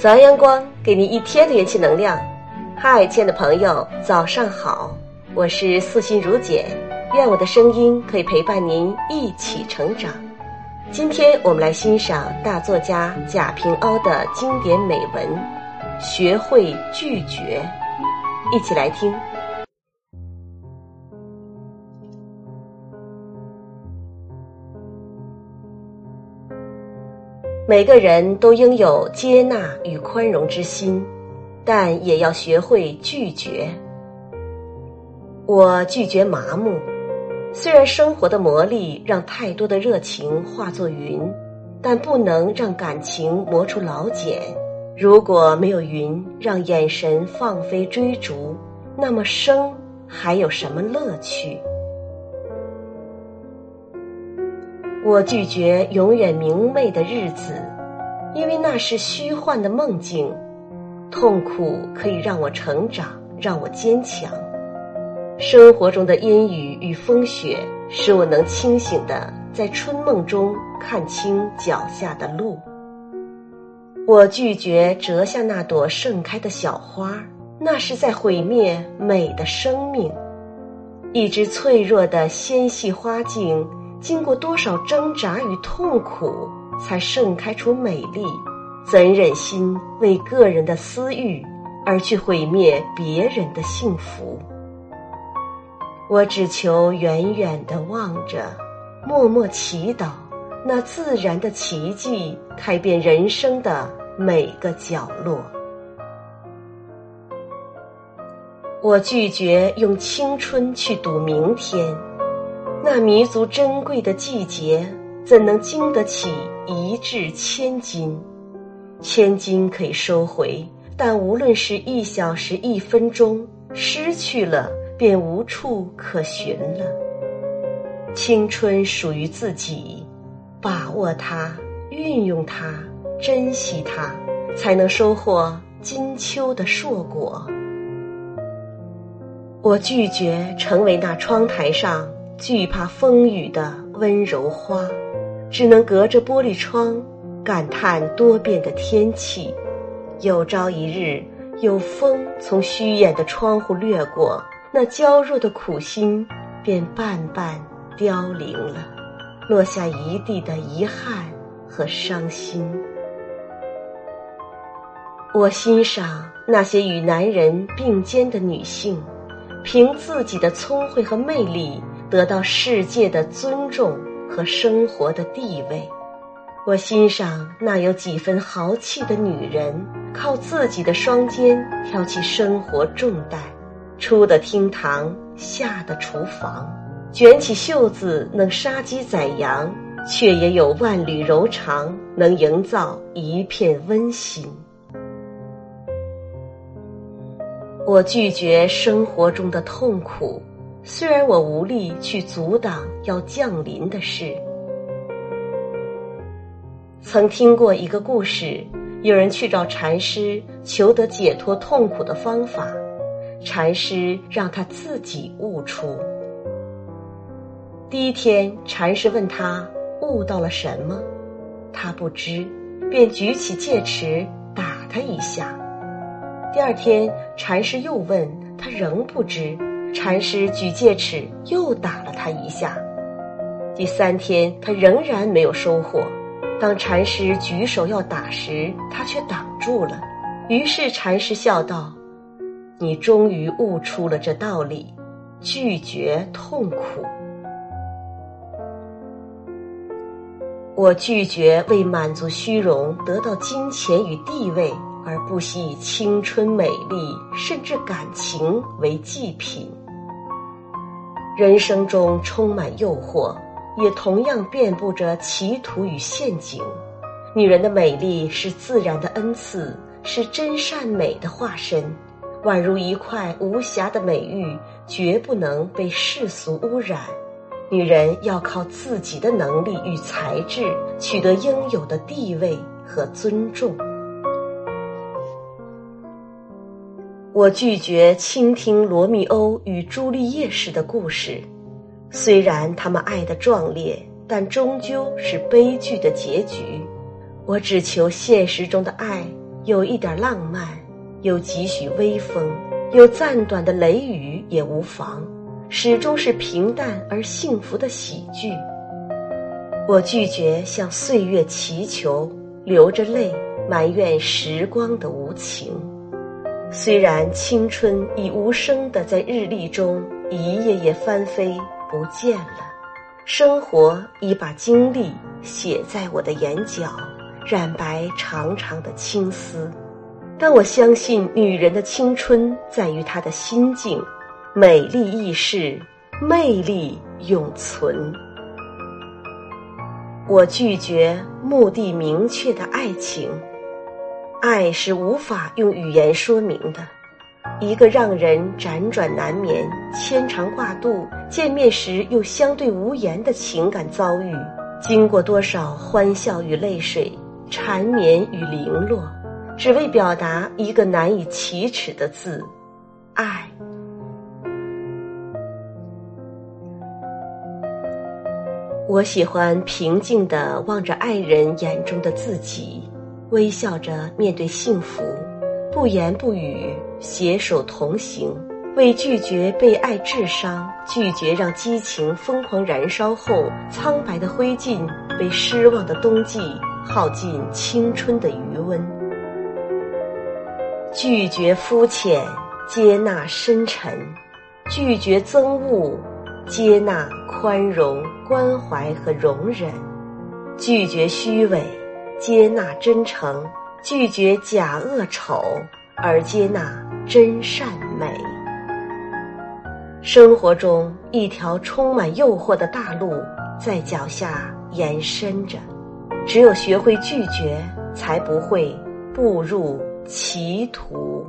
早安，阳光，给您一天的元气能量。嗨，亲爱的朋友，早上好！我是素心如简，愿我的声音可以陪伴您一起成长。今天我们来欣赏大作家贾平凹的经典美文《学会拒绝》，一起来听。每个人都应有接纳与宽容之心，但也要学会拒绝。我拒绝麻木，虽然生活的磨砺让太多的热情化作云，但不能让感情磨出老茧。如果没有云让眼神放飞追逐，那么生还有什么乐趣？我拒绝永远明媚的日子，因为那是虚幻的梦境。痛苦可以让我成长，让我坚强。生活中的阴雨与风雪，使我能清醒的在春梦中看清脚下的路。我拒绝折下那朵盛开的小花，那是在毁灭美的生命。一只脆弱的纤细花茎。经过多少挣扎与痛苦，才盛开出美丽？怎忍心为个人的私欲而去毁灭别人的幸福？我只求远远的望着，默默祈祷，那自然的奇迹开遍人生的每个角落。我拒绝用青春去赌明天。那弥足珍贵的季节，怎能经得起一掷千金？千金可以收回，但无论是一小时、一分钟，失去了便无处可寻了。青春属于自己，把握它，运用它，珍惜它，才能收获金秋的硕果。我拒绝成为那窗台上。惧怕风雨的温柔花，只能隔着玻璃窗感叹多变的天气。有朝一日，有风从虚掩的窗户掠过，那娇弱的苦心便半半凋零了，落下一地的遗憾和伤心。我欣赏那些与男人并肩的女性，凭自己的聪慧和魅力。得到世界的尊重和生活的地位，我欣赏那有几分豪气的女人，靠自己的双肩挑起生活重担，出的厅堂，下的厨房，卷起袖子能杀鸡宰羊，却也有万缕柔肠能营造一片温馨。我拒绝生活中的痛苦。虽然我无力去阻挡要降临的事，曾听过一个故事，有人去找禅师求得解脱痛苦的方法，禅师让他自己悟出。第一天，禅师问他悟到了什么，他不知，便举起戒尺打他一下。第二天，禅师又问他，仍不知。禅师举戒尺又打了他一下，第三天他仍然没有收获。当禅师举手要打时，他却挡住了。于是禅师笑道：“你终于悟出了这道理，拒绝痛苦。我拒绝为满足虚荣、得到金钱与地位，而不惜以青春、美丽甚至感情为祭品。”人生中充满诱惑，也同样遍布着歧途与陷阱。女人的美丽是自然的恩赐，是真善美的化身，宛如一块无瑕的美玉，绝不能被世俗污染。女人要靠自己的能力与才智，取得应有的地位和尊重。我拒绝倾听罗密欧与朱丽叶式的故事，虽然他们爱的壮烈，但终究是悲剧的结局。我只求现实中的爱有一点浪漫，有几许微风，有暂短的雷雨也无妨，始终是平淡而幸福的喜剧。我拒绝向岁月祈求，流着泪埋怨时光的无情。虽然青春已无声的在日历中一页页翻飞不见了，生活已把经历写在我的眼角。染白长长的青丝，但我相信女人的青春在于她的心境，美丽易逝，魅力永存。我拒绝目的明确的爱情，爱是无法用语言说明的，一个让人辗转难眠、牵肠挂肚、见面时又相对无言的情感遭遇，经过多少欢笑与泪水。缠绵与零落，只为表达一个难以启齿的字——爱。我喜欢平静的望着爱人眼中的自己，微笑着面对幸福，不言不语，携手同行，为拒绝被爱致伤，拒绝让激情疯狂燃烧后苍白的灰烬被失望的冬季。耗尽青春的余温，拒绝肤浅，接纳深沉；拒绝憎恶，接纳宽容、关怀和容忍；拒绝虚伪，接纳真诚；拒绝假恶丑，而接纳真善美。生活中，一条充满诱惑的大路在脚下延伸着。只有学会拒绝，才不会步入歧途。